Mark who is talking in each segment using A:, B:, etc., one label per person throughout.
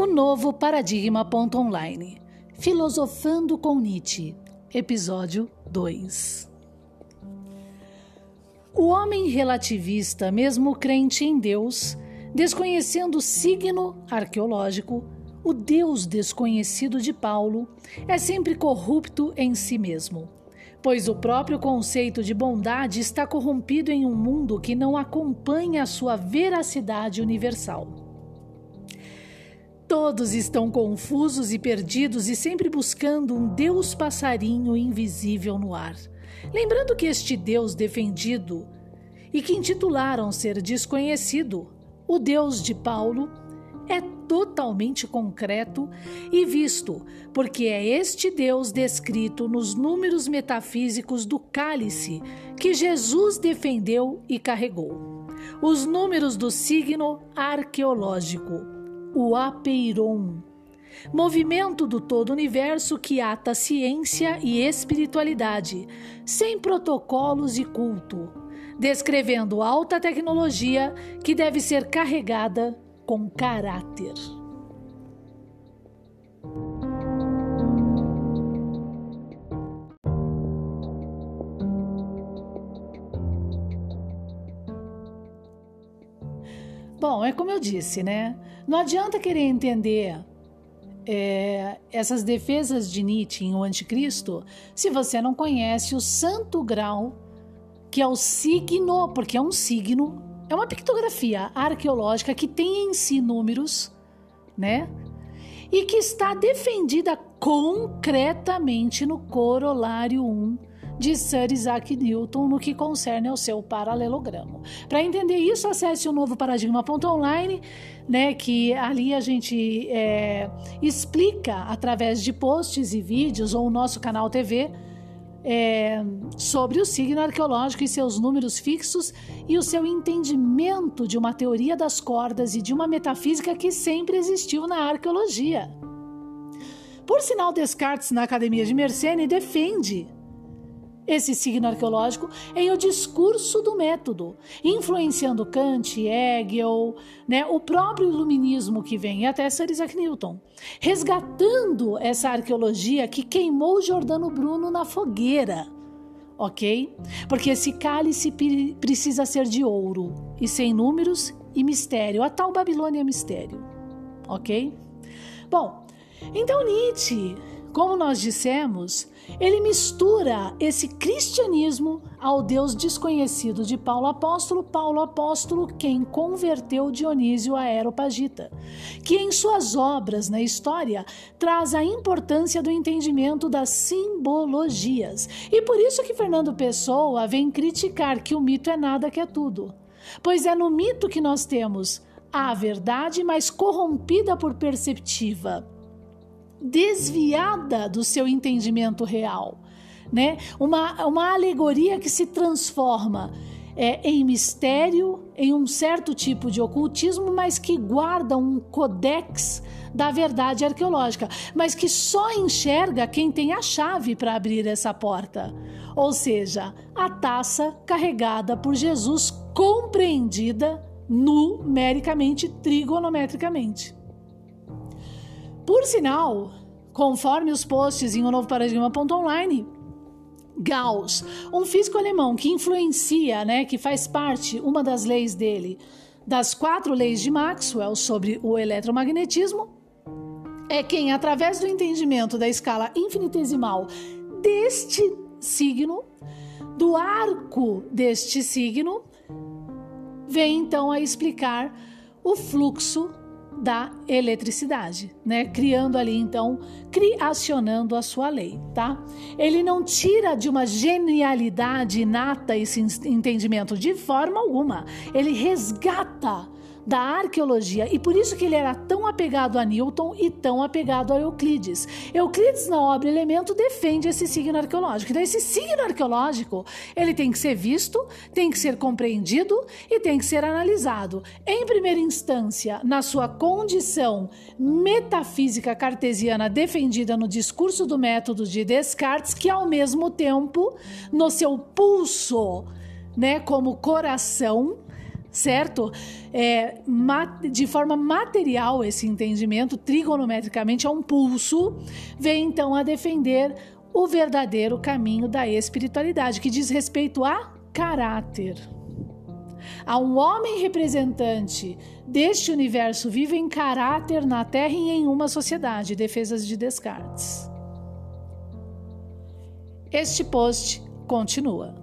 A: O novo paradigma.online. Filosofando com Nietzsche. Episódio 2. O homem relativista, mesmo crente em Deus, desconhecendo o signo arqueológico, o Deus desconhecido de Paulo, é sempre corrupto em si mesmo, pois o próprio conceito de bondade está corrompido em um mundo que não acompanha a sua veracidade universal. Todos estão confusos e perdidos e sempre buscando um Deus passarinho invisível no ar. Lembrando que este Deus defendido e que intitularam ser desconhecido, o Deus de Paulo, é totalmente concreto e visto, porque é este Deus descrito nos números metafísicos do cálice que Jesus defendeu e carregou. Os números do signo arqueológico o apeiron, movimento do todo universo que ata ciência e espiritualidade, sem protocolos e culto, descrevendo alta tecnologia que deve ser carregada com caráter. Bom, é como eu disse, né? Não adianta querer entender é, essas defesas de Nietzsche em O Anticristo se você não conhece o santo grau, que é o signo, porque é um signo, é uma pictografia arqueológica que tem em si números, né? E que está defendida concretamente no Corolário 1 de Sir Isaac Newton no que concerne ao seu paralelogramo. Para entender isso, acesse o novo paradigma.online, né, que ali a gente é, explica através de posts e vídeos ou o nosso canal TV é, sobre o signo arqueológico e seus números fixos e o seu entendimento de uma teoria das cordas e de uma metafísica que sempre existiu na arqueologia. Por sinal, Descartes, na Academia de Mersenne, defende esse signo arqueológico em o discurso do método, influenciando Kant, Hegel, né, o próprio iluminismo que vem até Sir Isaac Newton, resgatando essa arqueologia que queimou Giordano Bruno na fogueira. Ok? Porque esse cálice precisa ser de ouro e sem números e mistério, a tal Babilônia mistério. Ok? Bom, então Nietzsche como nós dissemos, ele mistura esse cristianismo ao Deus desconhecido de Paulo Apóstolo, Paulo Apóstolo, quem converteu Dionísio a Aeropagita, que em suas obras na história traz a importância do entendimento das simbologias. E por isso que Fernando Pessoa vem criticar que o mito é nada que é tudo. Pois é no mito que nós temos a verdade, mas corrompida por perceptiva desviada do seu entendimento real, né? Uma, uma alegoria que se transforma é, em mistério, em um certo tipo de ocultismo, mas que guarda um codex da verdade arqueológica, mas que só enxerga quem tem a chave para abrir essa porta. Ou seja, a taça carregada por Jesus, compreendida numericamente, trigonometricamente. Por sinal, conforme os posts em o novo paradigma.online, Gauss, um físico alemão que influencia, né, que faz parte, uma das leis dele, das quatro leis de Maxwell sobre o eletromagnetismo, é quem, através do entendimento da escala infinitesimal deste signo, do arco deste signo, vem então a explicar o fluxo da eletricidade, né? Criando ali então, criacionando a sua lei, tá? Ele não tira de uma genialidade inata esse entendimento de forma alguma. Ele resgata da arqueologia e por isso que ele era tão apegado a Newton e tão apegado a Euclides. Euclides na obra Elemento defende esse signo arqueológico. Então esse signo arqueológico, ele tem que ser visto, tem que ser compreendido e tem que ser analisado. Em primeira instância, na sua condição metafísica cartesiana defendida no discurso do método de Descartes, que ao mesmo tempo, no seu pulso, né, como coração, certo? É, de forma material, esse entendimento, trigonometricamente, é um pulso, vem então a defender o verdadeiro caminho da espiritualidade, que diz respeito a caráter. A um homem representante deste universo vivo em caráter na Terra e em uma sociedade. Defesas de Descartes. Este post continua.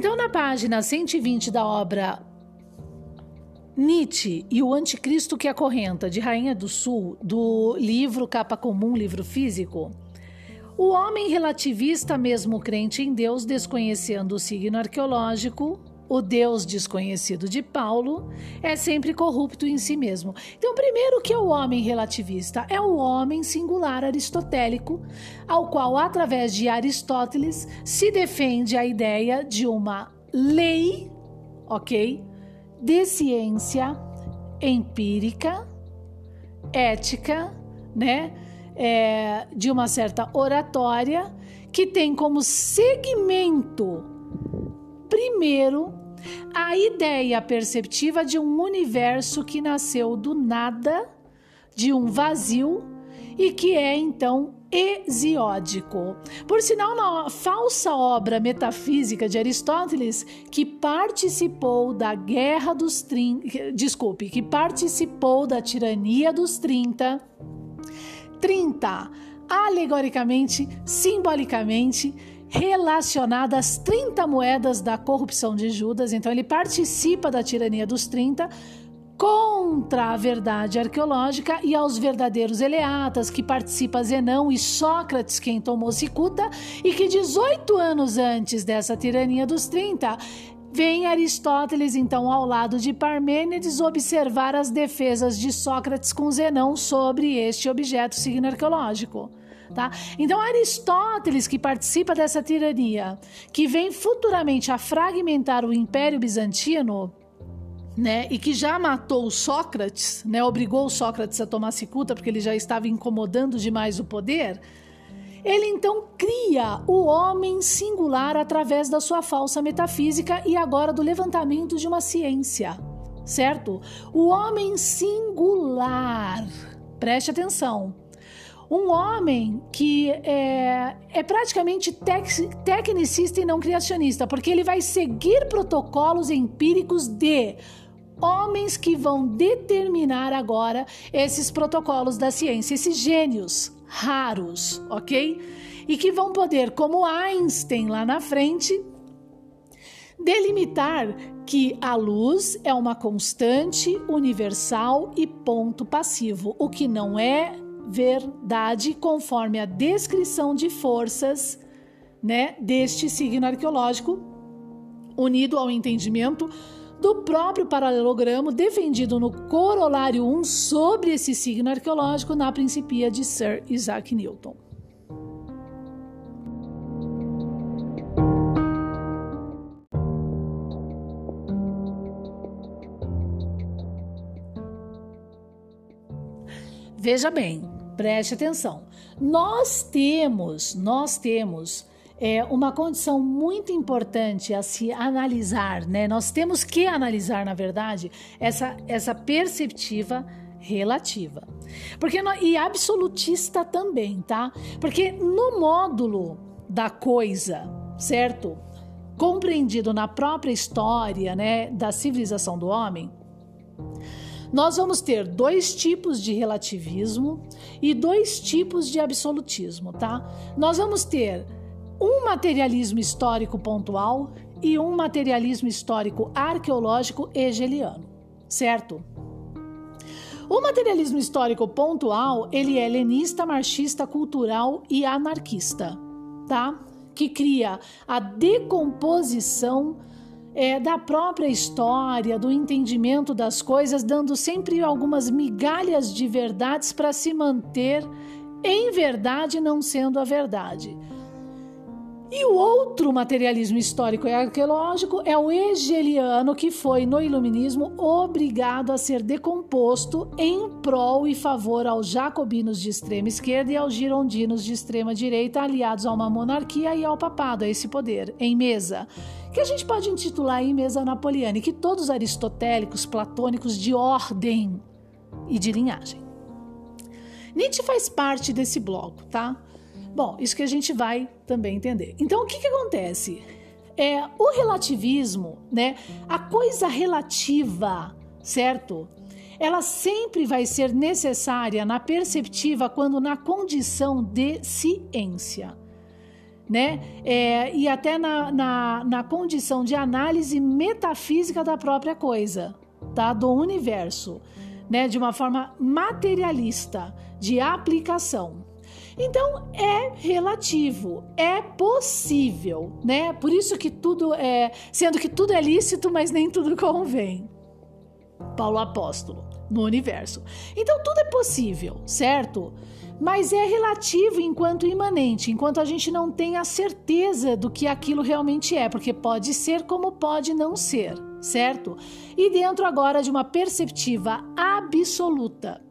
A: Então, na página 120 da obra Nietzsche e o Anticristo que acorrenta, de Rainha do Sul, do livro Capa Comum, livro físico, o homem relativista, mesmo crente em Deus, desconhecendo o signo arqueológico, o Deus desconhecido de Paulo é sempre corrupto em si mesmo. Então, primeiro que é o homem relativista, é o homem singular aristotélico, ao qual através de Aristóteles se defende a ideia de uma lei, OK? De ciência empírica, ética, né? É, de uma certa oratória que tem como segmento primeiro a ideia perceptiva de um universo que nasceu do nada, de um vazio e que é então hesiódico. Por sinal, na falsa obra metafísica de Aristóteles, que participou da Guerra dos 30, desculpe, que participou da tirania dos 30, 30 alegoricamente, simbolicamente, relacionada às 30 moedas da corrupção de Judas. Então, ele participa da tirania dos 30 contra a verdade arqueológica e aos verdadeiros eleatas, que participa Zenão e Sócrates, quem tomou Cicuta, e que 18 anos antes dessa tirania dos 30, vem Aristóteles, então, ao lado de Parmênides, observar as defesas de Sócrates com Zenão sobre este objeto signo arqueológico. Tá? Então, Aristóteles, que participa dessa tirania, que vem futuramente a fragmentar o Império Bizantino, né, e que já matou Sócrates, né, obrigou Sócrates a tomar cicuta porque ele já estava incomodando demais o poder, ele então cria o homem singular através da sua falsa metafísica e agora do levantamento de uma ciência, certo? O homem singular. Preste atenção um homem que é, é praticamente tec, tecnicista e não criacionista, porque ele vai seguir protocolos empíricos de homens que vão determinar agora esses protocolos da ciência, esses gênios raros, ok? E que vão poder, como Einstein lá na frente, delimitar que a luz é uma constante universal e ponto passivo, o que não é verdade conforme a descrição de forças né, deste signo arqueológico, unido ao entendimento do próprio paralelogramo defendido no corolário 1 sobre esse signo arqueológico na Principia de Sir Isaac Newton. Veja bem, Preste atenção. Nós temos, nós temos é, uma condição muito importante a se analisar, né? Nós temos que analisar, na verdade, essa, essa perceptiva relativa. Porque e absolutista também, tá? Porque no módulo da coisa, certo? Compreendido na própria história, né, da civilização do homem, nós vamos ter dois tipos de relativismo e dois tipos de absolutismo, tá? Nós vamos ter um materialismo histórico pontual e um materialismo histórico arqueológico hegeliano, certo? O materialismo histórico pontual, ele é helenista, marxista, cultural e anarquista, tá? Que cria a decomposição é, da própria história, do entendimento das coisas, dando sempre algumas migalhas de verdades para se manter em verdade, não sendo a verdade. E o outro materialismo histórico e arqueológico é o hegeliano, que foi, no iluminismo, obrigado a ser decomposto em prol e favor aos jacobinos de extrema esquerda e aos girondinos de extrema direita, aliados a uma monarquia e ao papado, a esse poder, em mesa. Que a gente pode intitular em mesa napoleana, e que todos aristotélicos, platônicos de ordem e de linhagem. Nietzsche faz parte desse bloco, tá? Bom, isso que a gente vai também entender. Então, o que, que acontece? É, o relativismo, né? A coisa relativa, certo? Ela sempre vai ser necessária na perceptiva quando na condição de ciência. Né? É, e até na, na, na condição de análise metafísica da própria coisa, tá? do universo, né? de uma forma materialista, de aplicação. Então é relativo, é possível, né? Por isso que tudo é, sendo que tudo é lícito, mas nem tudo convém. Paulo apóstolo no universo. Então tudo é possível, certo? Mas é relativo enquanto imanente, enquanto a gente não tem a certeza do que aquilo realmente é, porque pode ser como pode não ser, certo? E dentro agora de uma perceptiva absoluta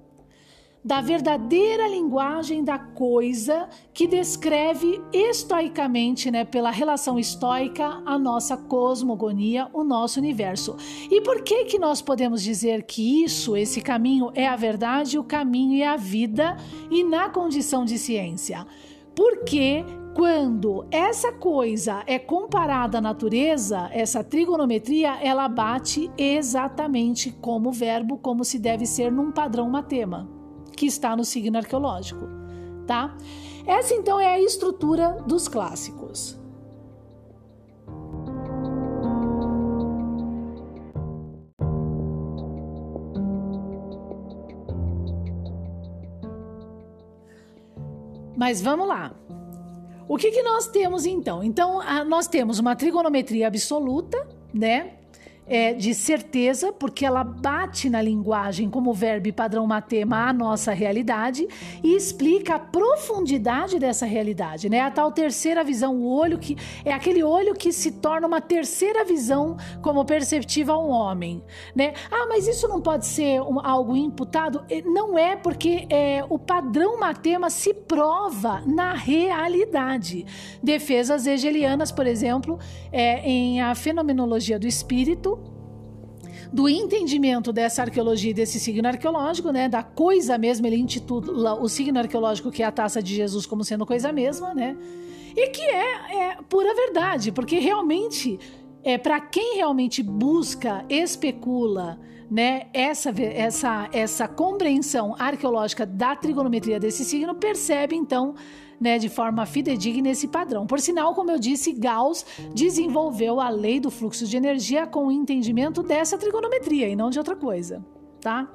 A: da verdadeira linguagem da coisa que descreve estoicamente, né, pela relação estoica, a nossa cosmogonia, o nosso universo. E por que que nós podemos dizer que isso, esse caminho é a verdade, o caminho é a vida e na condição de ciência? Porque quando essa coisa é comparada à natureza, essa trigonometria, ela bate exatamente como verbo, como se deve ser num padrão matema que está no signo arqueológico, tá? Essa então é a estrutura dos clássicos. Mas vamos lá. O que, que nós temos então? Então, nós temos uma trigonometria absoluta, né? É, de certeza, porque ela bate na linguagem como verbo padrão matema a nossa realidade e explica a profundidade dessa realidade, né? A tal terceira visão, o olho que é aquele olho que se torna uma terceira visão como perceptiva a um homem, né? Ah, mas isso não pode ser um, algo imputado? Não é porque é, o padrão matema se prova na realidade. Defesas hegelianas, por exemplo, é, em a fenomenologia do espírito, do entendimento dessa arqueologia e desse signo arqueológico, né, da coisa mesma, ele intitula o signo arqueológico que é a taça de Jesus como sendo coisa mesma, né? E que é, é pura verdade, porque realmente é para quem realmente busca, especula, né, essa, essa, essa compreensão arqueológica da trigonometria desse signo, percebe então né, de forma fidedigna esse padrão. Por sinal, como eu disse, Gauss desenvolveu a lei do fluxo de energia com o entendimento dessa trigonometria e não de outra coisa, tá?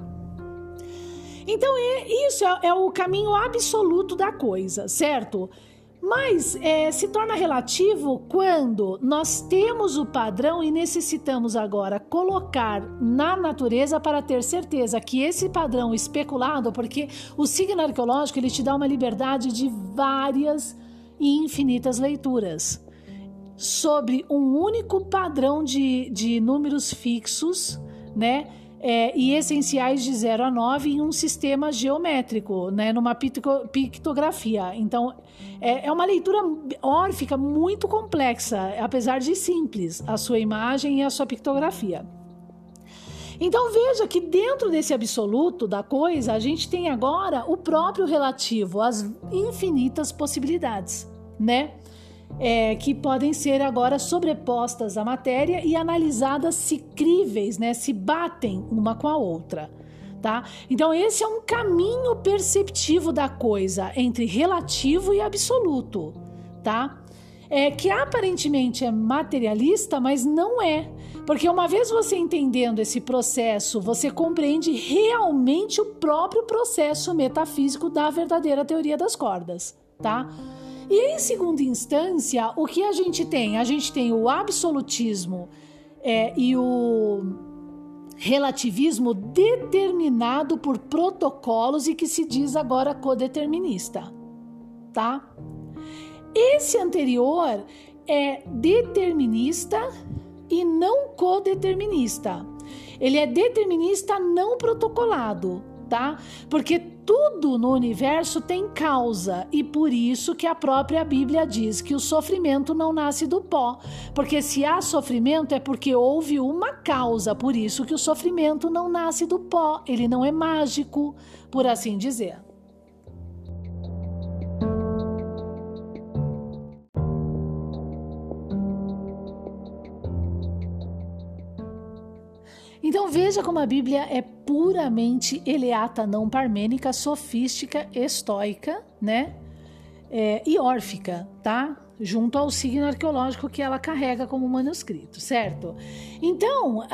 A: Então, é, isso é, é o caminho absoluto da coisa, certo? Mas é, se torna relativo quando nós temos o padrão e necessitamos agora colocar na natureza para ter certeza que esse padrão especulado, porque o signo arqueológico ele te dá uma liberdade de várias e infinitas leituras sobre um único padrão de, de números fixos, né? É, e essenciais de 0 a 9 em um sistema geométrico, né, numa pictografia. Então, é, é uma leitura órfica muito complexa, apesar de simples, a sua imagem e a sua pictografia. Então veja que dentro desse absoluto da coisa, a gente tem agora o próprio relativo, as infinitas possibilidades, né? É, que podem ser agora sobrepostas à matéria e analisadas se críveis, né, se batem uma com a outra. Tá? Então, esse é um caminho perceptivo da coisa entre relativo e absoluto. Tá? É, que aparentemente é materialista, mas não é. Porque uma vez você entendendo esse processo, você compreende realmente o próprio processo metafísico da verdadeira teoria das cordas, tá? E em segunda instância, o que a gente tem? A gente tem o absolutismo é, e o relativismo determinado por protocolos e que se diz agora codeterminista, tá? esse anterior é determinista e não codeterminista. Ele é determinista não protocolado, tá? Porque tudo no universo tem causa e por isso que a própria Bíblia diz que o sofrimento não nasce do pó, porque se há sofrimento é porque houve uma causa, por isso que o sofrimento não nasce do pó, ele não é mágico, por assim dizer. Então veja como a Bíblia é puramente eleata, não parmênica, sofística, estoica, né? É, e órfica, tá? Junto ao signo arqueológico que ela carrega como manuscrito, certo? Então,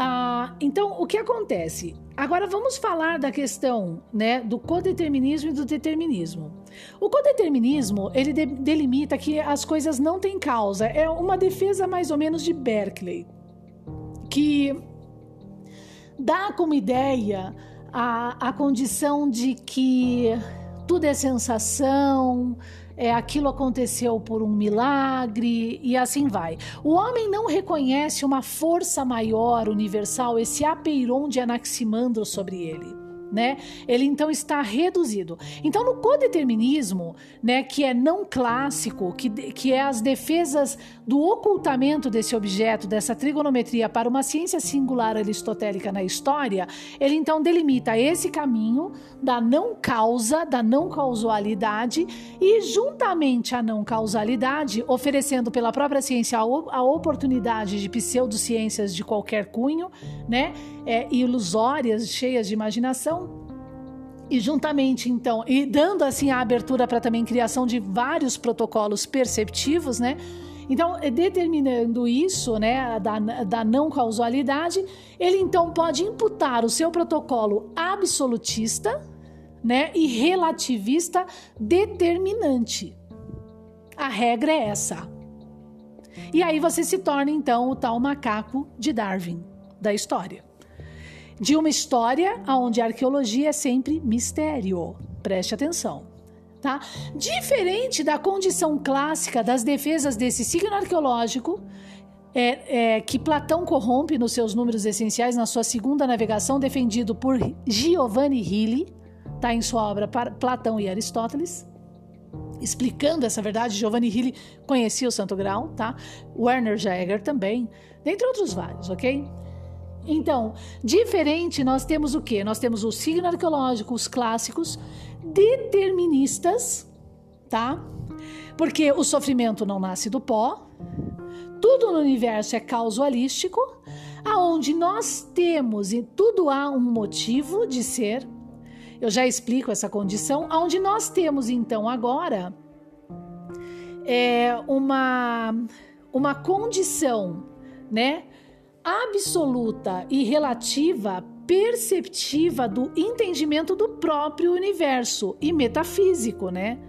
A: então o que acontece? Agora vamos falar da questão, né, do codeterminismo e do determinismo. O codeterminismo ele de, delimita que as coisas não têm causa. É uma defesa mais ou menos de Berkeley, que dá como ideia a, a condição de que tudo é sensação, é, aquilo aconteceu por um milagre e assim vai. O homem não reconhece uma força maior, universal, esse apeiron de Anaximandro sobre ele né? Ele então está reduzido. Então, no codeterminismo, né, que é não clássico, que, que é as defesas do ocultamento desse objeto, dessa trigonometria para uma ciência singular aristotélica na história, ele então delimita esse caminho da não causa, da não causalidade e juntamente à não causalidade, oferecendo pela própria ciência a, a oportunidade de pseudociências de qualquer cunho, né? É, ilusórias, cheias de imaginação, e juntamente então, e dando assim a abertura para também criação de vários protocolos perceptivos, né? Então, é determinando isso, né, da, da não causalidade, ele então pode imputar o seu protocolo absolutista, né, e relativista determinante. A regra é essa. E aí você se torna então o tal macaco de Darwin da história de uma história onde a arqueologia é sempre mistério. Preste atenção. Tá? Diferente da condição clássica das defesas desse signo arqueológico, é, é, que Platão corrompe nos seus números essenciais na sua segunda navegação, defendido por Giovanni Hilli, tá em sua obra Platão e Aristóteles, explicando essa verdade. Giovanni Hilli conhecia o Santo Grau, tá? Werner Jaeger também, dentre outros vários, ok? Então, diferente, nós temos o que? Nós temos o signo arqueológico, os clássicos, deterministas, tá? Porque o sofrimento não nasce do pó, tudo no universo é causalístico, aonde nós temos e tudo há um motivo de ser. Eu já explico essa condição, aonde nós temos então agora é uma uma condição, né? Absoluta e relativa perceptiva do entendimento do próprio universo e metafísico, né?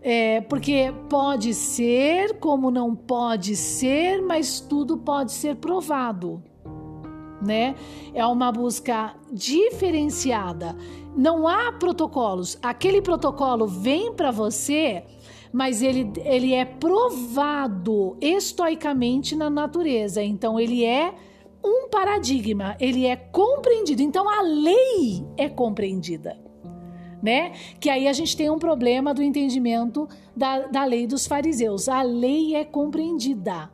A: É, porque pode ser como não pode ser, mas tudo pode ser provado, né? É uma busca diferenciada. Não há protocolos. Aquele protocolo vem para você mas ele, ele é provado estoicamente na natureza. Então, ele é um paradigma, ele é compreendido. Então, a lei é compreendida. Né? Que aí a gente tem um problema do entendimento da, da lei dos fariseus. A lei é compreendida.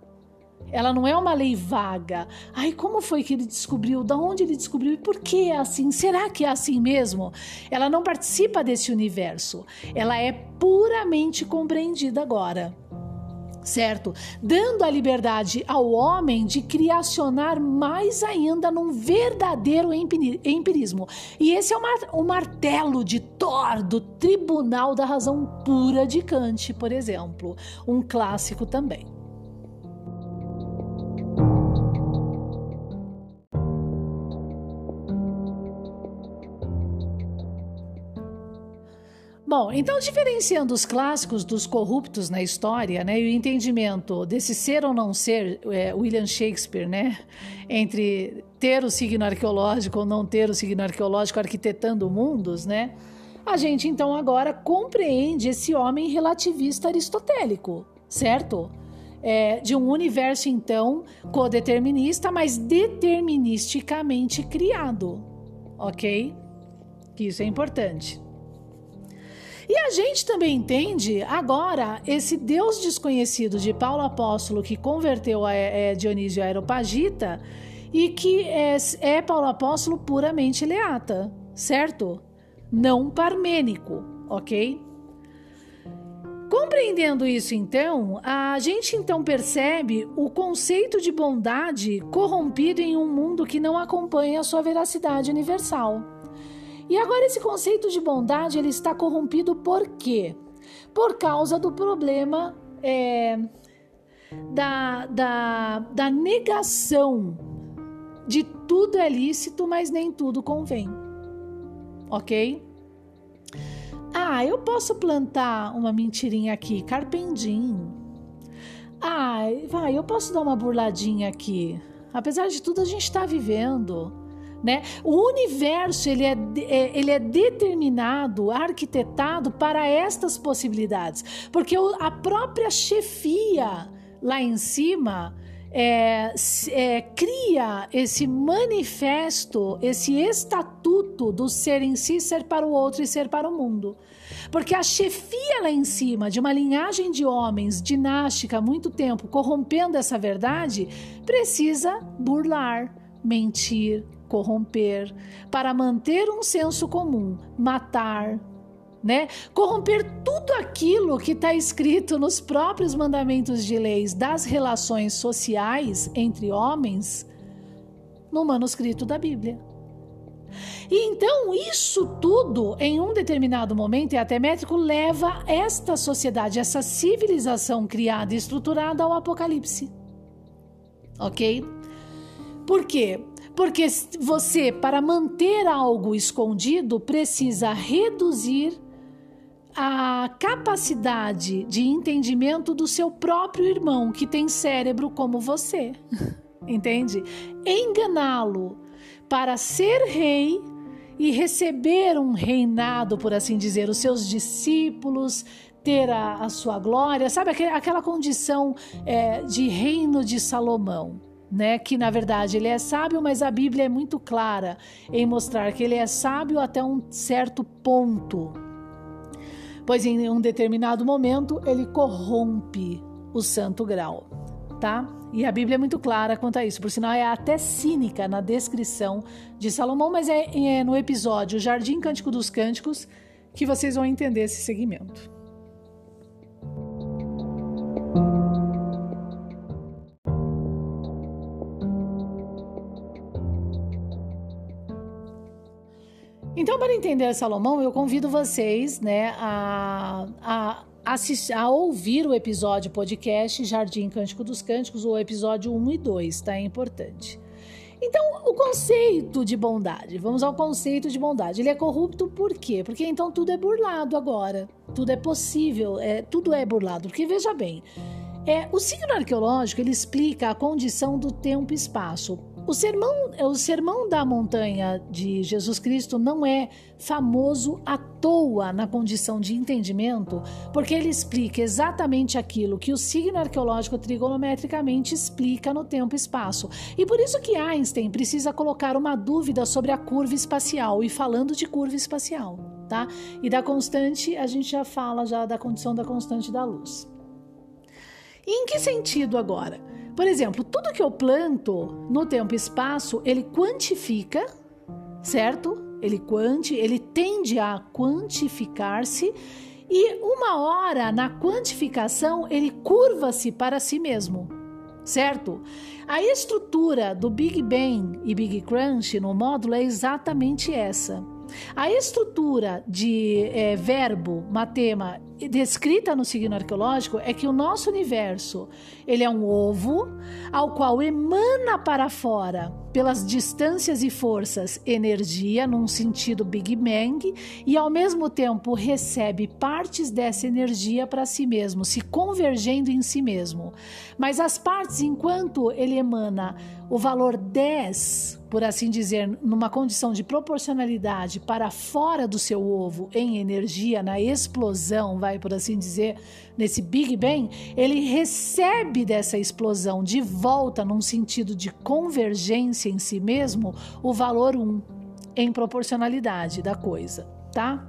A: Ela não é uma lei vaga. Ai, como foi que ele descobriu? Da onde ele descobriu? E por que é assim? Será que é assim mesmo? Ela não participa desse universo. Ela é puramente compreendida agora. Certo? Dando a liberdade ao homem de criacionar mais ainda num verdadeiro empirismo. E esse é o martelo de Thor, do Tribunal da Razão Pura de Kant, por exemplo. Um clássico também. Bom, então diferenciando os clássicos dos corruptos na história, né, e o entendimento desse ser ou não ser, é, William Shakespeare, né, entre ter o signo arqueológico ou não ter o signo arqueológico arquitetando mundos, né, a gente então agora compreende esse homem relativista aristotélico, certo? É, de um universo então codeterminista, mas deterministicamente criado, ok? Que isso é importante. E a gente também entende agora esse Deus desconhecido de Paulo Apóstolo que converteu a, é, Dionísio Aeropagita e que é, é Paulo Apóstolo puramente leata, certo? Não parmênico, ok? Compreendendo isso, então, a gente então percebe o conceito de bondade corrompido em um mundo que não acompanha a sua veracidade universal. E agora esse conceito de bondade ele está corrompido por quê? Por causa do problema é, da, da, da negação de tudo é lícito, mas nem tudo convém. Ok? Ah, eu posso plantar uma mentirinha aqui, carpendim. Ah, vai, eu posso dar uma burladinha aqui. Apesar de tudo, a gente está vivendo. Né? O universo ele é, é, ele é determinado, arquitetado para estas possibilidades, porque a própria chefia lá em cima é, é, cria esse manifesto, esse estatuto do ser em si, ser para o outro e ser para o mundo. Porque a chefia lá em cima de uma linhagem de homens dinástica há muito tempo, corrompendo essa verdade, precisa burlar, mentir, corromper, para manter um senso comum, matar, né? Corromper tudo aquilo que está escrito nos próprios mandamentos de leis das relações sociais entre homens no manuscrito da Bíblia. E então isso tudo, em um determinado momento, e até métrico, leva esta sociedade, essa civilização criada e estruturada ao apocalipse. Ok? Por quê? Porque você, para manter algo escondido, precisa reduzir a capacidade de entendimento do seu próprio irmão, que tem cérebro como você. Entende? Enganá-lo para ser rei e receber um reinado, por assim dizer, os seus discípulos, ter a, a sua glória, sabe aquela condição é, de reino de Salomão. Né, que na verdade ele é sábio, mas a Bíblia é muito clara em mostrar que ele é sábio até um certo ponto, pois em um determinado momento ele corrompe o santo grau, tá? E a Bíblia é muito clara quanto a isso, por sinal é até cínica na descrição de Salomão, mas é, é no episódio Jardim Cântico dos Cânticos que vocês vão entender esse segmento. Então, para entender Salomão, eu convido vocês né, a, a, assistir, a ouvir o episódio podcast Jardim Cântico dos Cânticos, o episódio 1 e 2, tá? É importante. Então, o conceito de bondade, vamos ao conceito de bondade. Ele é corrupto por quê? Porque então tudo é burlado agora. Tudo é possível, é, tudo é burlado. Porque veja bem, é, o signo arqueológico ele explica a condição do tempo e espaço. O sermão, o sermão da montanha de Jesus Cristo não é famoso à toa na condição de entendimento, porque ele explica exatamente aquilo que o signo arqueológico trigonometricamente explica no tempo e espaço. E por isso que Einstein precisa colocar uma dúvida sobre a curva espacial e falando de curva espacial, tá? E da constante, a gente já fala já da condição da constante da luz. E em que sentido agora? Por exemplo, tudo que eu planto no tempo e espaço, ele quantifica, certo? Ele quanti, ele tende a quantificar-se e uma hora na quantificação ele curva-se para si mesmo, certo? A estrutura do Big Bang e Big Crunch no módulo é exatamente essa. A estrutura de é, verbo, matema descrita no signo arqueológico é que o nosso universo ele é um ovo ao qual emana para fora pelas distâncias e forças energia num sentido Big Bang e ao mesmo tempo recebe partes dessa energia para si mesmo, se convergendo em si mesmo. Mas as partes, enquanto ele emana o valor 10 por assim dizer, numa condição de proporcionalidade para fora do seu ovo em energia, na explosão, vai por assim dizer, nesse Big Bang, ele recebe dessa explosão de volta num sentido de convergência em si mesmo o valor 1 em proporcionalidade da coisa, tá?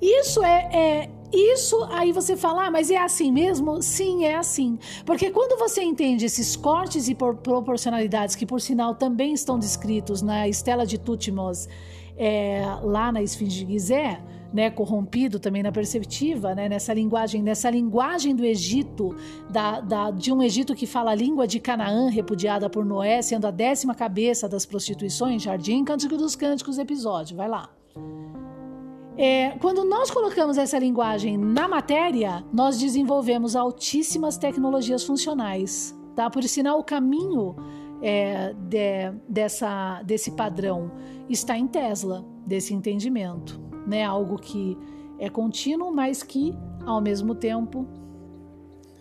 A: Isso é, é isso aí você fala, ah, mas é assim mesmo? Sim, é assim. Porque quando você entende esses cortes e proporcionalidades, que por sinal também estão descritos na Estela de Tutmos, é, lá na Esfinge de Gizé, né, corrompido também na perceptiva, né, nessa linguagem, nessa linguagem do Egito, da, da, de um Egito que fala a língua de Canaã, repudiada por Noé, sendo a décima cabeça das prostituições, Jardim Cântico dos Cânticos, episódio, vai lá. É, quando nós colocamos essa linguagem na matéria, nós desenvolvemos altíssimas tecnologias funcionais. Tá? Por sinal, o caminho é, de, dessa, desse padrão está em Tesla, desse entendimento. Né? Algo que é contínuo, mas que, ao mesmo tempo,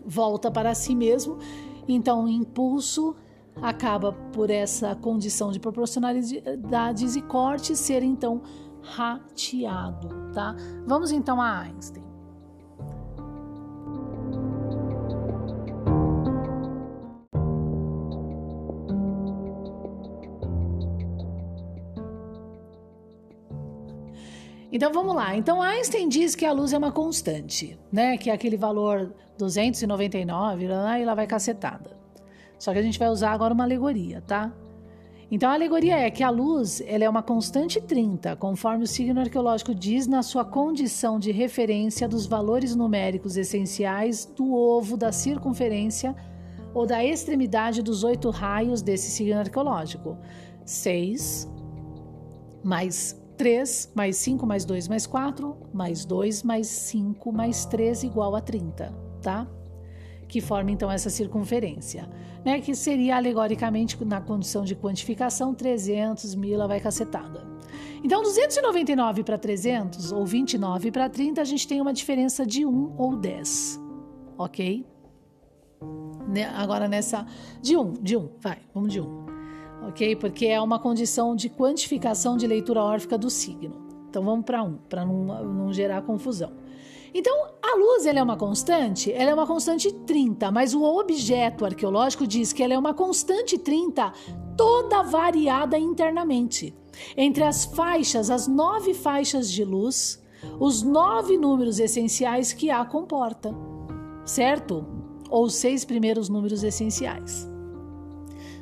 A: volta para si mesmo. Então, o impulso acaba por essa condição de proporcionalidades e cortes ser então rateado, tá? Vamos então a Einstein. Então vamos lá. Então Einstein diz que a luz é uma constante, né? Que é aquele valor 299, lá e lá vai cacetada. Só que a gente vai usar agora uma alegoria, tá? Então a alegoria é que a luz ela é uma constante 30, conforme o signo arqueológico diz na sua condição de referência dos valores numéricos essenciais do ovo da circunferência ou da extremidade dos oito raios desse signo arqueológico. 6 mais 3 mais 5 mais 2 mais 4 mais 2 mais 5 mais 3 igual a 30, tá? Que forma então essa circunferência né, que seria alegoricamente na condição de quantificação 300 mil, vai cacetada. Então, 299 para 300 ou 29 para 30, a gente tem uma diferença de 1 ou 10, ok? Né, agora nessa. De 1, de 1, vai, vamos de 1, ok? Porque é uma condição de quantificação de leitura órfica do signo. Então vamos para 1, para não, não gerar confusão. Então, a luz ela é uma constante? Ela é uma constante 30, mas o objeto arqueológico diz que ela é uma constante 30 toda variada internamente. Entre as faixas, as nove faixas de luz, os nove números essenciais que a comporta, certo? Ou os seis primeiros números essenciais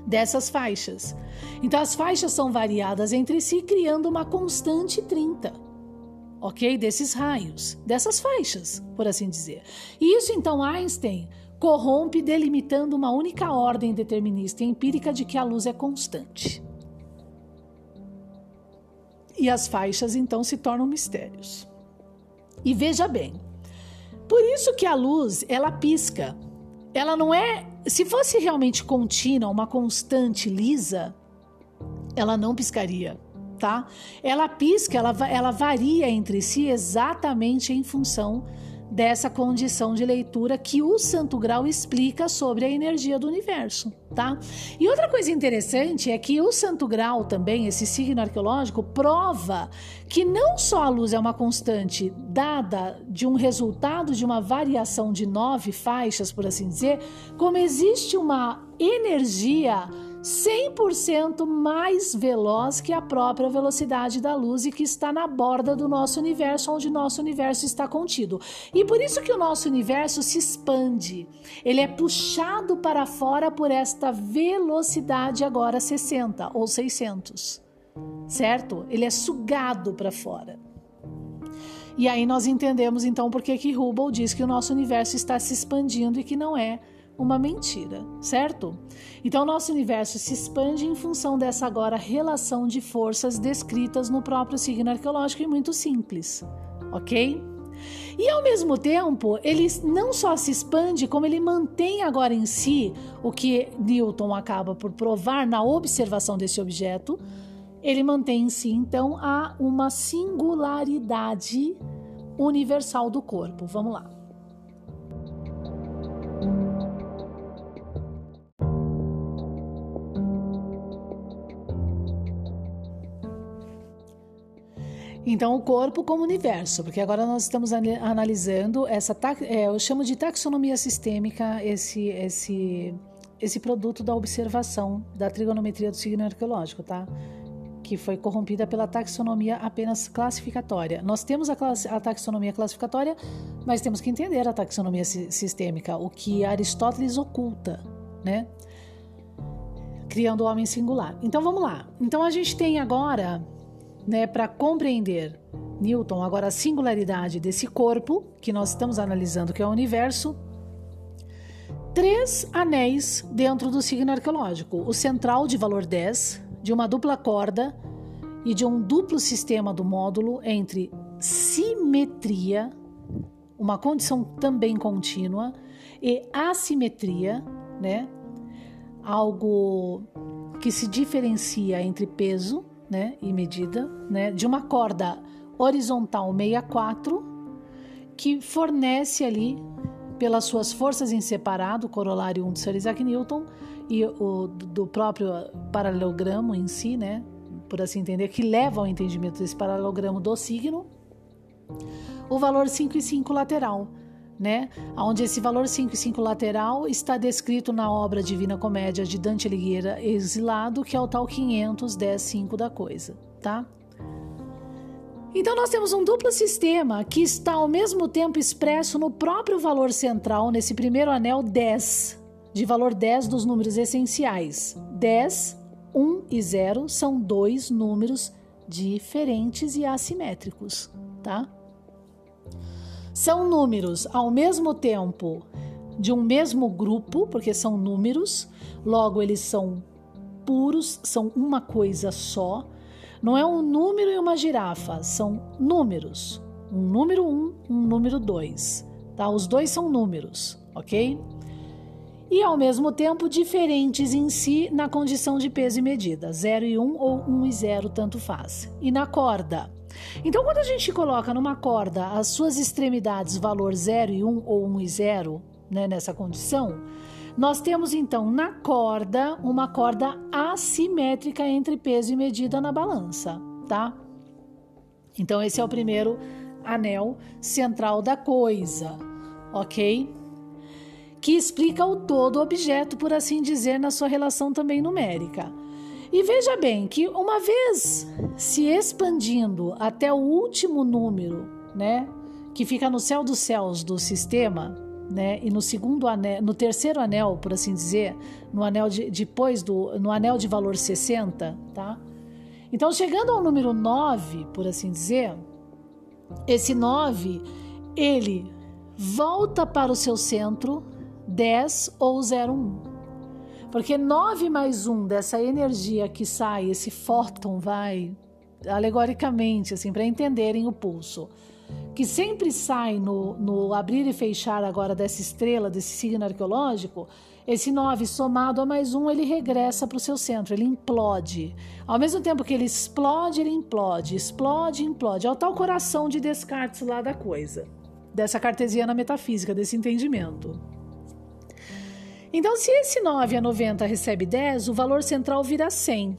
A: dessas faixas. Então, as faixas são variadas entre si, criando uma constante 30 ok? Desses raios, dessas faixas, por assim dizer. E isso então Einstein corrompe delimitando uma única ordem determinista e empírica de que a luz é constante. E as faixas então se tornam mistérios. E veja bem, por isso que a luz ela pisca. Ela não é, se fosse realmente contínua, uma constante lisa, ela não piscaria tá? Ela pisca, ela, ela varia entre si exatamente em função dessa condição de leitura que o Santo Grau explica sobre a energia do universo, tá? E outra coisa interessante é que o Santo Grau também, esse signo arqueológico, prova que não só a luz é uma constante dada de um resultado de uma variação de nove faixas, por assim dizer, como existe uma energia 100% mais veloz que a própria velocidade da luz e que está na borda do nosso universo, onde nosso universo está contido. E por isso que o nosso universo se expande. Ele é puxado para fora por esta velocidade agora 60 ou 600. Certo? Ele é sugado para fora. E aí nós entendemos então por que que Hubble diz que o nosso universo está se expandindo e que não é uma mentira, certo? Então, nosso universo se expande em função dessa agora relação de forças descritas no próprio signo arqueológico e muito simples, ok? E ao mesmo tempo, ele não só se expande, como ele mantém agora em si o que Newton acaba por provar na observação desse objeto. Ele mantém em si, então, a uma singularidade universal do corpo. Vamos lá. Então, o corpo como universo, porque agora nós estamos analisando essa, é, eu chamo de taxonomia sistêmica, esse, esse, esse produto da observação da trigonometria do signo arqueológico, tá? Que foi corrompida pela taxonomia apenas classificatória. Nós temos a, a taxonomia classificatória, mas temos que entender a taxonomia sistêmica, o que Aristóteles oculta, né? Criando o homem singular. Então vamos lá. Então a gente tem agora né, para compreender Newton, agora a singularidade desse corpo que nós estamos analisando, que é o universo, três anéis dentro do signo arqueológico: o central de valor 10, de uma dupla corda e de um duplo sistema do módulo entre simetria, uma condição também contínua, e assimetria, né? Algo que se diferencia entre peso né, e medida, né, de uma corda horizontal 64 que fornece ali pelas suas forças em separado, o corolário 1 de Sir Isaac Newton e o do próprio paralelogramo em si, né, por assim entender, que leva ao entendimento desse paralelogramo do signo, o valor 5 e 5 lateral, né? Onde esse valor 5 e 5 lateral está descrito na obra Divina Comédia de Dante Alighieri Exilado, que é o tal 510 5 da coisa, tá? Então nós temos um duplo sistema que está ao mesmo tempo expresso no próprio valor central, nesse primeiro anel 10, de valor 10 dos números essenciais. 10, 1 e 0 são dois números diferentes e assimétricos, tá? São números ao mesmo tempo de um mesmo grupo, porque são números, logo eles são puros, são uma coisa só. Não é um número e uma girafa, são números. Um número 1, um, um número 2. Tá? Os dois são números, ok? E ao mesmo tempo diferentes em si na condição de peso e medida, 0 e 1 um, ou 1 um e 0, tanto faz. E na corda, então, quando a gente coloca numa corda as suas extremidades valor 0 e 1 um, ou 1 um e 0, né, nessa condição, nós temos então na corda uma corda assimétrica entre peso e medida na balança, tá? Então, esse é o primeiro anel central da coisa, ok? Que explica o todo objeto, por assim dizer, na sua relação também numérica. E veja bem que uma vez se expandindo até o último número, né, que fica no céu dos céus do sistema, né, e no segundo anel, no terceiro anel, por assim dizer, no anel de, depois do no anel de valor 60, tá? Então, chegando ao número 9, por assim dizer, esse 9, ele volta para o seu centro 10 ou 01. Porque 9 mais 1 dessa energia que sai, esse fóton vai, alegoricamente, assim, para entenderem o pulso, que sempre sai no, no abrir e fechar agora dessa estrela, desse signo arqueológico, esse 9 somado a mais um, ele regressa para o seu centro, ele implode. Ao mesmo tempo que ele explode, ele implode, explode, implode. É o tal coração de Descartes lá da coisa, dessa cartesiana metafísica, desse entendimento. Então, se esse 9 a 90 recebe 10, o valor central vira 100.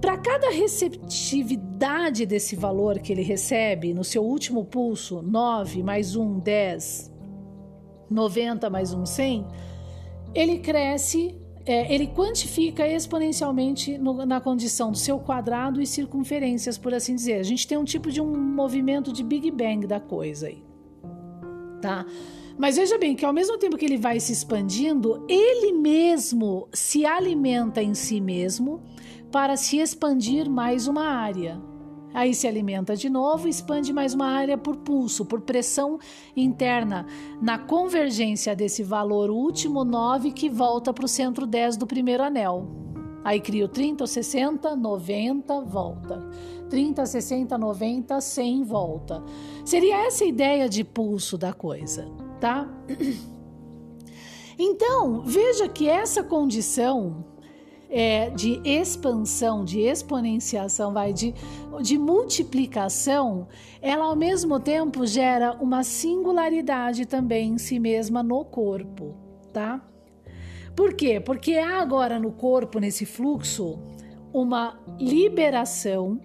A: Para cada receptividade desse valor que ele recebe no seu último pulso, 9 mais 1, 10, 90 mais 1, 100, ele cresce, é, ele quantifica exponencialmente no, na condição do seu quadrado e circunferências, por assim dizer. A gente tem um tipo de um movimento de Big Bang da coisa aí. Tá? Mas veja bem que ao mesmo tempo que ele vai se expandindo, ele mesmo se alimenta em si mesmo para se expandir mais uma área. Aí se alimenta de novo, expande mais uma área por pulso, por pressão interna, na convergência desse valor último 9 que volta para o centro 10 do primeiro anel. Aí cria o 30, o 60, 90, volta. 30, 60, 90, 100 volta. Seria essa a ideia de pulso da coisa, tá? Então, veja que essa condição é, de expansão, de exponenciação, vai de, de multiplicação, ela ao mesmo tempo gera uma singularidade também em si mesma no corpo, tá? Por quê? Porque há agora no corpo, nesse fluxo, uma liberação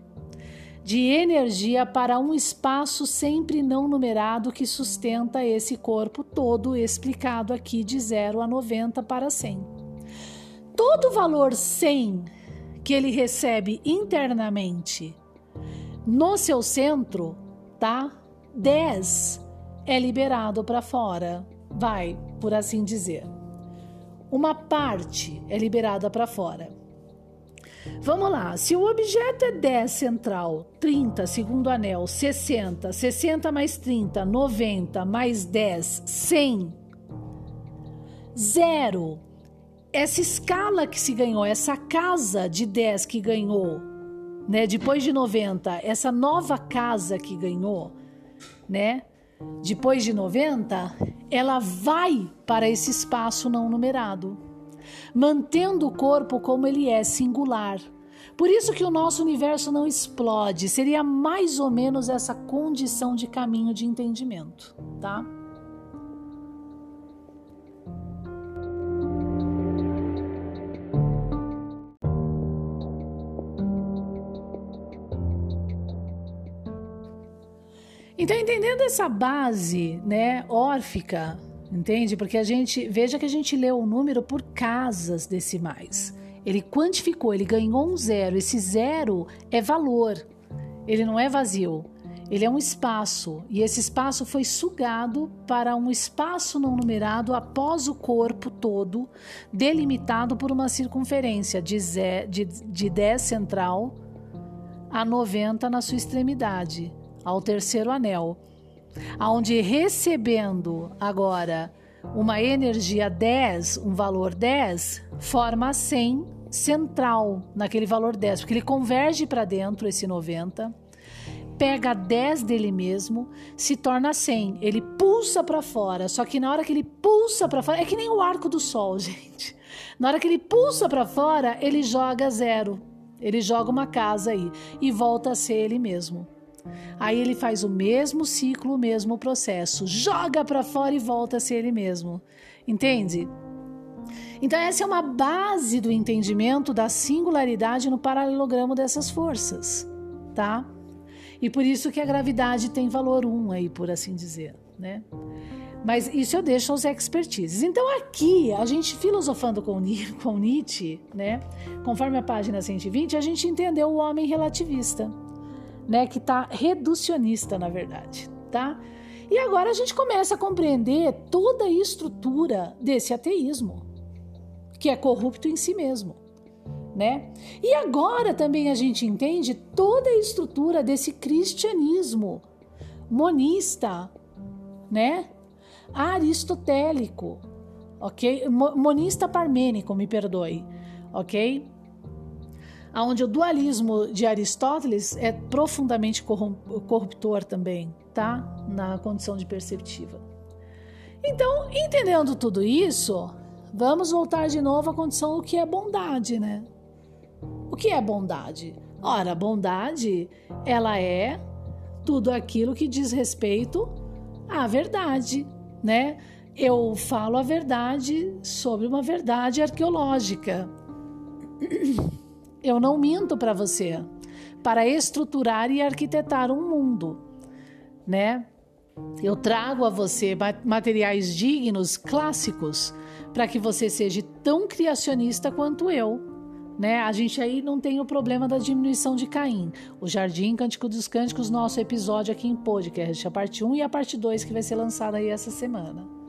A: de energia para um espaço sempre não numerado que sustenta esse corpo todo, explicado aqui de 0 a 90 para 100 todo valor 100 que ele recebe internamente no seu centro, tá? 10 é liberado para fora, vai, por assim dizer. Uma parte é liberada para fora. Vamos lá, se o objeto é 10 central, 30 segundo anel, 60, 60 mais 30, 90 mais 10, 100, zero. Essa escala que se ganhou, essa casa de 10 que ganhou, né, depois de 90, essa nova casa que ganhou, né, depois de 90, ela vai para esse espaço não numerado, mantendo o corpo como ele é singular. Por isso que o nosso universo não explode, seria mais ou menos essa condição de caminho de entendimento, tá? Então, entendendo essa base, né, órfica, entende? Porque a gente, veja que a gente leu o número por casas decimais. Ele quantificou, ele ganhou um zero. Esse zero é valor, ele não é vazio. Ele é um espaço e esse espaço foi sugado para um espaço não numerado após o corpo todo, delimitado por uma circunferência de, de, de 10 central a 90 na sua extremidade ao terceiro anel, aonde recebendo agora uma energia 10, um valor 10, forma 100 central naquele valor 10, porque ele converge para dentro esse 90, pega 10 dele mesmo, se torna 100, ele pulsa para fora, só que na hora que ele pulsa para fora, é que nem o arco do sol, gente. Na hora que ele pulsa para fora, ele joga zero. Ele joga uma casa aí e volta a ser ele mesmo. Aí ele faz o mesmo ciclo, o mesmo processo, joga para fora e volta a ser ele mesmo. Entende? Então, essa é uma base do entendimento da singularidade no paralelogramo dessas forças, tá? E por isso que a gravidade tem valor 1 um aí, por assim dizer, né? Mas isso eu deixo aos expertises. Então, aqui, a gente filosofando com, com Nietzsche, né? Conforme a página 120, a gente entendeu o homem relativista né, que está reducionista, na verdade, tá? E agora a gente começa a compreender toda a estrutura desse ateísmo, que é corrupto em si mesmo, né? E agora também a gente entende toda a estrutura desse cristianismo monista, né? Aristotélico, ok? Monista parmênico, me perdoe, ok? Onde o dualismo de Aristóteles é profundamente corruptor também, tá? Na condição de perceptiva. Então, entendendo tudo isso, vamos voltar de novo à condição do que é bondade, né? O que é bondade? Ora, bondade, ela é tudo aquilo que diz respeito à verdade, né? Eu falo a verdade sobre uma verdade arqueológica. Eu não minto para você, para estruturar e arquitetar um mundo, né? Eu trago a você materiais dignos, clássicos, para que você seja tão criacionista quanto eu. Né? A gente aí não tem o problema da diminuição de Caim. O Jardim Cântico dos Cânticos, nosso episódio aqui em podcast, a parte 1 e a parte 2 que vai ser lançada aí essa semana.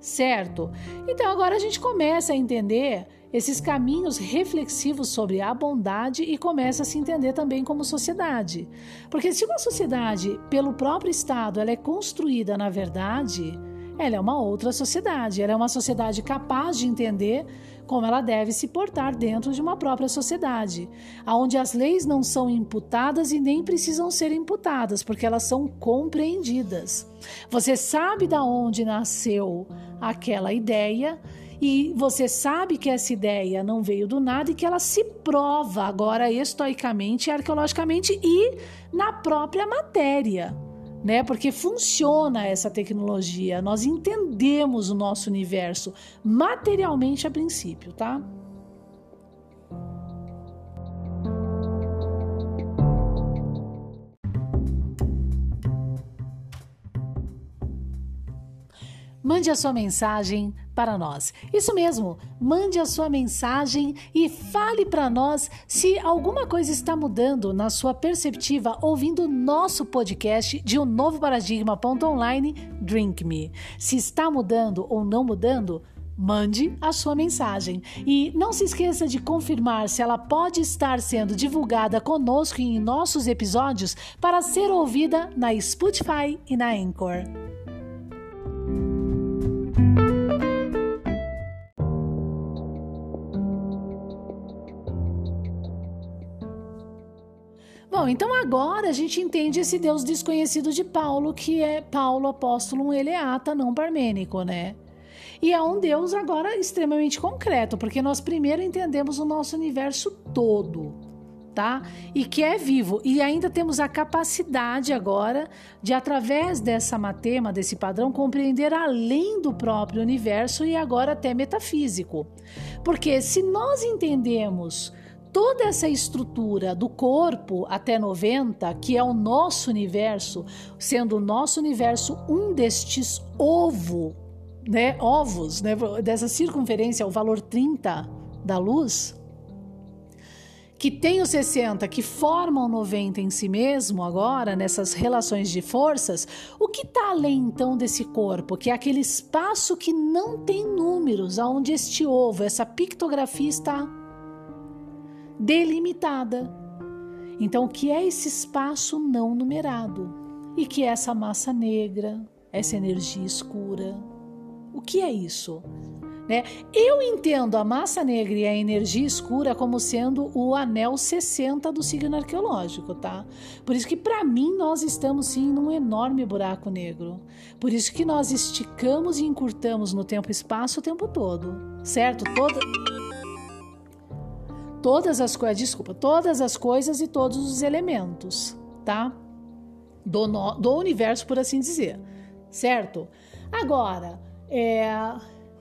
A: Certo? Então agora a gente começa a entender esses caminhos reflexivos sobre a bondade e começa a se entender também como sociedade. Porque se uma sociedade, pelo próprio Estado, ela é construída na verdade, ela é uma outra sociedade, ela é uma sociedade capaz de entender como ela deve se portar dentro de uma própria sociedade, onde as leis não são imputadas e nem precisam ser imputadas, porque elas são compreendidas. Você sabe da onde nasceu aquela ideia e você sabe que essa ideia não veio do nada e que ela se prova agora estoicamente, arqueologicamente e na própria matéria né? Porque funciona essa tecnologia, nós entendemos o nosso universo materialmente a princípio, tá? Mande a sua mensagem para nós. Isso mesmo, mande a sua mensagem e fale para nós se alguma coisa está mudando na sua perceptiva ouvindo nosso podcast de um novo paradigma.online Drink Me. Se está mudando ou não mudando, mande a sua mensagem. E não se esqueça de confirmar se ela pode estar sendo divulgada conosco em nossos episódios para ser ouvida na Spotify e na Anchor. Bom, então agora a gente entende esse Deus desconhecido de Paulo, que é Paulo, apóstolo, um eleata, não parmênico, né? E é um Deus agora extremamente concreto, porque nós primeiro entendemos o nosso universo todo, tá? E que é vivo. E ainda temos a capacidade agora de, através dessa matema, desse padrão, compreender além do próprio universo e agora até metafísico. Porque se nós entendemos toda essa estrutura do corpo até 90, que é o nosso universo, sendo o nosso universo um destes ovo, né, ovos, né, dessa circunferência, o valor 30 da luz, que tem os 60, que formam 90 em si mesmo agora, nessas relações de forças, o que está além então desse corpo, que é aquele espaço que não tem números, aonde este ovo, essa pictografia está delimitada. Então, o que é esse espaço não numerado? E que é essa massa negra, essa energia escura? O que é isso? Né? Eu entendo a massa negra e a energia escura como sendo o anel 60 do signo arqueológico, tá? Por isso que para mim nós estamos sim num enorme buraco negro. Por isso que nós esticamos e encurtamos no tempo e espaço o tempo todo, certo? Toda todas as coisas, desculpa, todas as coisas e todos os elementos, tá? Do, no, do universo, por assim dizer, certo? Agora, é,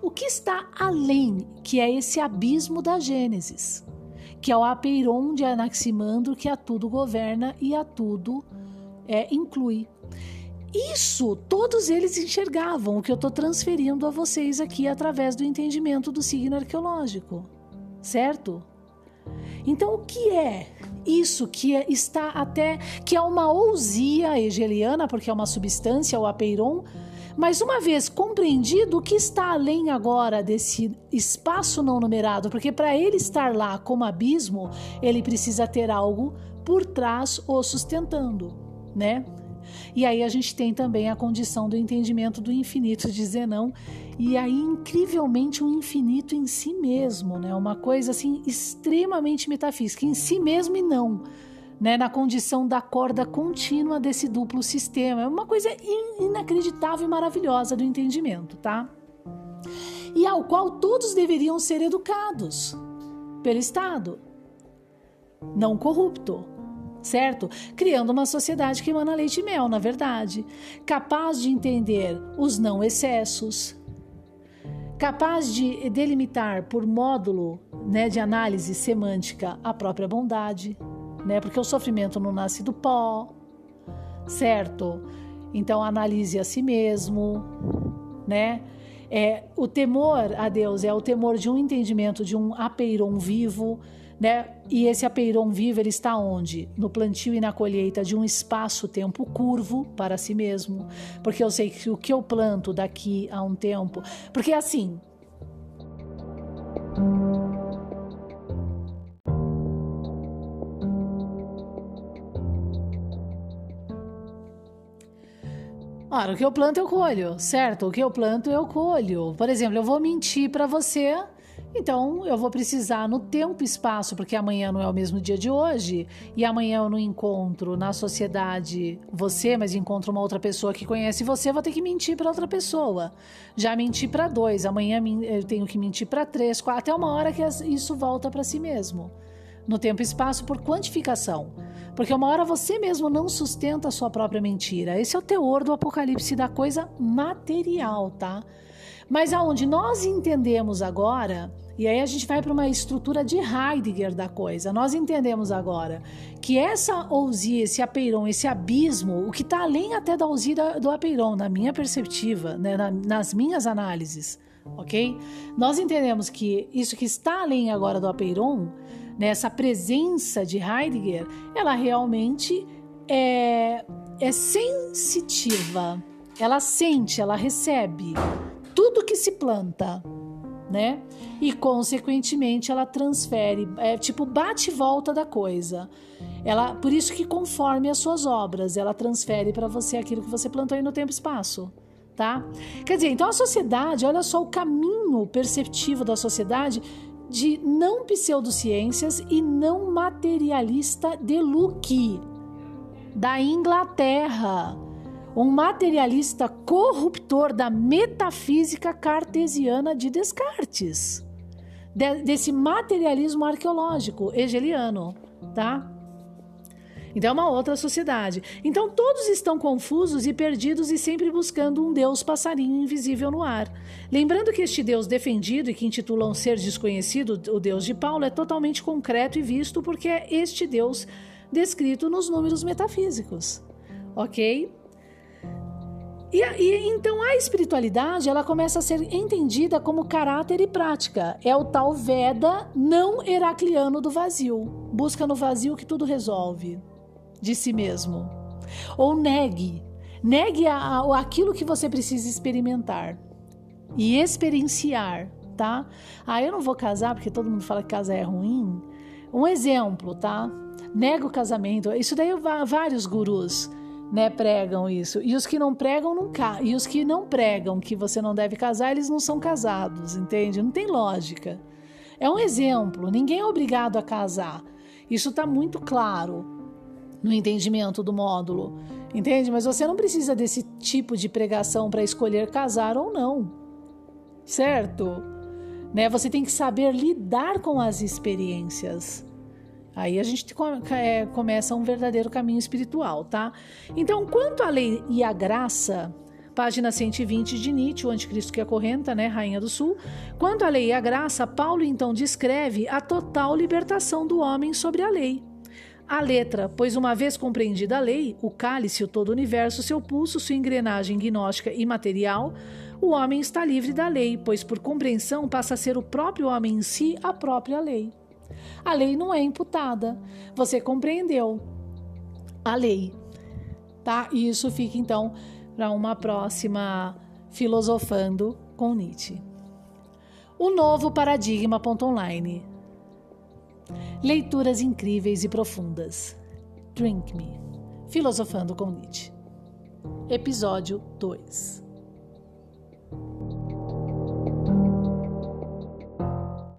A: o que está além, que é esse abismo da Gênesis, que é o apeiron de Anaximandro que a tudo governa e a tudo é, inclui. Isso todos eles enxergavam, o que eu estou transferindo a vocês aqui através do entendimento do signo arqueológico, certo? Então, o que é isso que é, está até que é uma ousia hegeliana, porque é uma substância, o apeiron, mas uma vez compreendido o que está além agora desse espaço não numerado, porque para ele estar lá como abismo, ele precisa ter algo por trás o sustentando, né? E aí a gente tem também a condição do entendimento do infinito de Zenão, e aí incrivelmente um infinito em si mesmo, né? Uma coisa assim extremamente metafísica, em si mesmo e não, né? Na condição da corda contínua desse duplo sistema. É uma coisa inacreditável e maravilhosa do entendimento, tá? E ao qual todos deveriam ser educados pelo Estado, não corrupto, certo? Criando uma sociedade que emana leite e mel, na verdade, capaz de entender os não excessos, capaz de delimitar por módulo né, de análise semântica a própria bondade, né? Porque o sofrimento não nasce do pó, certo? Então analise a si mesmo, né? É, o temor a Deus é o temor de um entendimento de um apeiron vivo, né? E esse apeiron vivo ele está onde? No plantio e na colheita de um espaço-tempo curvo para si mesmo, porque eu sei que o que eu planto daqui a um tempo, porque assim, Ora, o que eu planto eu colho, certo? O que eu planto eu colho. Por exemplo, eu vou mentir para você então, eu vou precisar no tempo e espaço, porque amanhã não é o mesmo dia de hoje, e amanhã eu não encontro na sociedade você, mas encontro uma outra pessoa que conhece você, vou ter que mentir para outra pessoa. Já menti para dois, amanhã eu tenho que mentir para três, quatro, até uma hora que isso volta para si mesmo. No tempo e espaço por quantificação. Porque uma hora você mesmo não sustenta a sua própria mentira. Esse é o teor do apocalipse da coisa material, tá? Mas aonde nós entendemos agora, e aí a gente vai para uma estrutura de Heidegger da coisa, nós entendemos agora que essa ousia, esse apeiron, esse abismo, o que está além até da ousia do apeiron, na minha perspectiva, né, na, nas minhas análises, ok? Nós entendemos que isso que está além agora do apeiron, né, presença de Heidegger, ela realmente é, é sensitiva, ela sente, ela recebe tudo que se planta, né? E consequentemente ela transfere, é tipo bate e volta da coisa. Ela, por isso que conforme as suas obras, ela transfere para você aquilo que você plantou aí no tempo e espaço, tá? Quer dizer, então a sociedade, olha só o caminho perceptivo da sociedade de não pseudociências e não materialista de Luque, da Inglaterra um materialista corruptor da metafísica cartesiana de Descartes, de, desse materialismo arqueológico hegeliano, tá? Então é uma outra sociedade. Então todos estão confusos e perdidos e sempre buscando um Deus passarinho invisível no ar. Lembrando que este Deus defendido e que intitulam ser desconhecido, o Deus de Paulo, é totalmente concreto e visto porque é este Deus descrito nos números metafísicos. Ok? E, e, então a espiritualidade ela começa a ser entendida como caráter e prática. É o tal Veda não heracliano do vazio. Busca no vazio que tudo resolve de si mesmo. Ou negue. Negue a, a, aquilo que você precisa experimentar e experienciar, tá? Ah, eu não vou casar porque todo mundo fala que casar é ruim. Um exemplo, tá? Nega o casamento. Isso daí vários gurus né, pregam isso. E os que não pregam não ca... e os que não pregam que você não deve casar, eles não são casados, entende? Não tem lógica. É um exemplo, ninguém é obrigado a casar. Isso está muito claro no entendimento do módulo, entende? Mas você não precisa desse tipo de pregação para escolher casar ou não, certo? Né? Você tem que saber lidar com as experiências. Aí a gente é, começa um verdadeiro caminho espiritual, tá? Então, quanto à lei e à graça, página 120 de Nietzsche, o anticristo que acorrenta, né, Rainha do Sul. Quanto à lei e à graça, Paulo então descreve a total libertação do homem sobre a lei. A letra, pois uma vez compreendida a lei, o cálice, o todo universo, seu pulso, sua engrenagem gnóstica e material, o homem está livre da lei, pois por compreensão passa a ser o próprio homem em si a própria lei. A lei não é imputada. Você compreendeu a lei, tá? E isso fica então para uma próxima filosofando com Nietzsche. O novo paradigma online. Leituras incríveis e profundas. Drink Me. Filosofando com Nietzsche. Episódio 2.